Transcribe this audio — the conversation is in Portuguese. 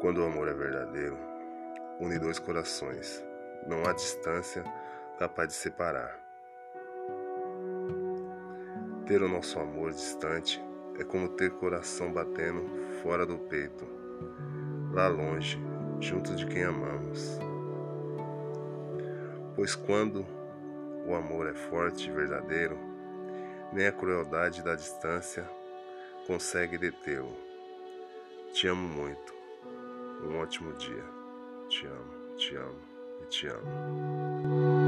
Quando o amor é verdadeiro, une dois corações. Não há distância capaz de separar. Ter o nosso amor distante é como ter coração batendo fora do peito, lá longe, junto de quem amamos. Pois quando o amor é forte e verdadeiro, nem a crueldade da distância consegue detê-lo. Te amo muito. Um ótimo dia. Te amo, te amo e te amo.